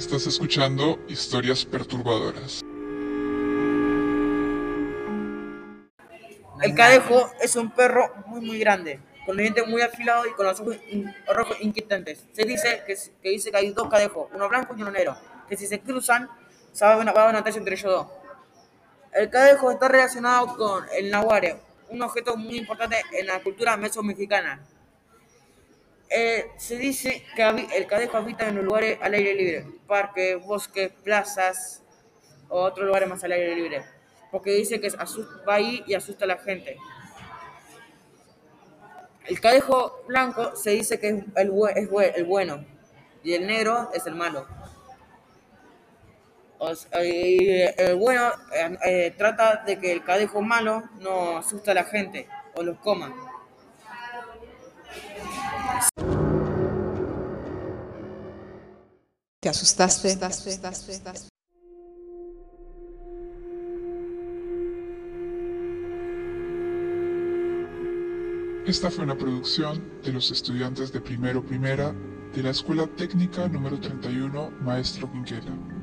Estás escuchando historias perturbadoras. El cadejo es un perro muy muy grande, con dientes muy afilados y con los ojos in- rojos inquietantes. Se dice que, que dice que hay dos cadejos, uno blanco y uno negro, que si se cruzan a una, va a una batalla entre ellos dos. El cadejo está relacionado con el nahuare, un objeto muy importante en la cultura meso-mexicana. Eh, se dice que el cadejo habita en lugares al aire libre, parques, bosques, plazas o otros lugares más al aire libre, porque dice que va ahí y asusta a la gente. El cadejo blanco se dice que es el, bueno y el negro es el malo. El bueno eh, eh, trata de que el cadejo malo no asusta a la gente o los coma. ¿Te asustaste? Esta fue una producción de los estudiantes de primero primera de la Escuela Técnica número 31 Maestro Quinquela.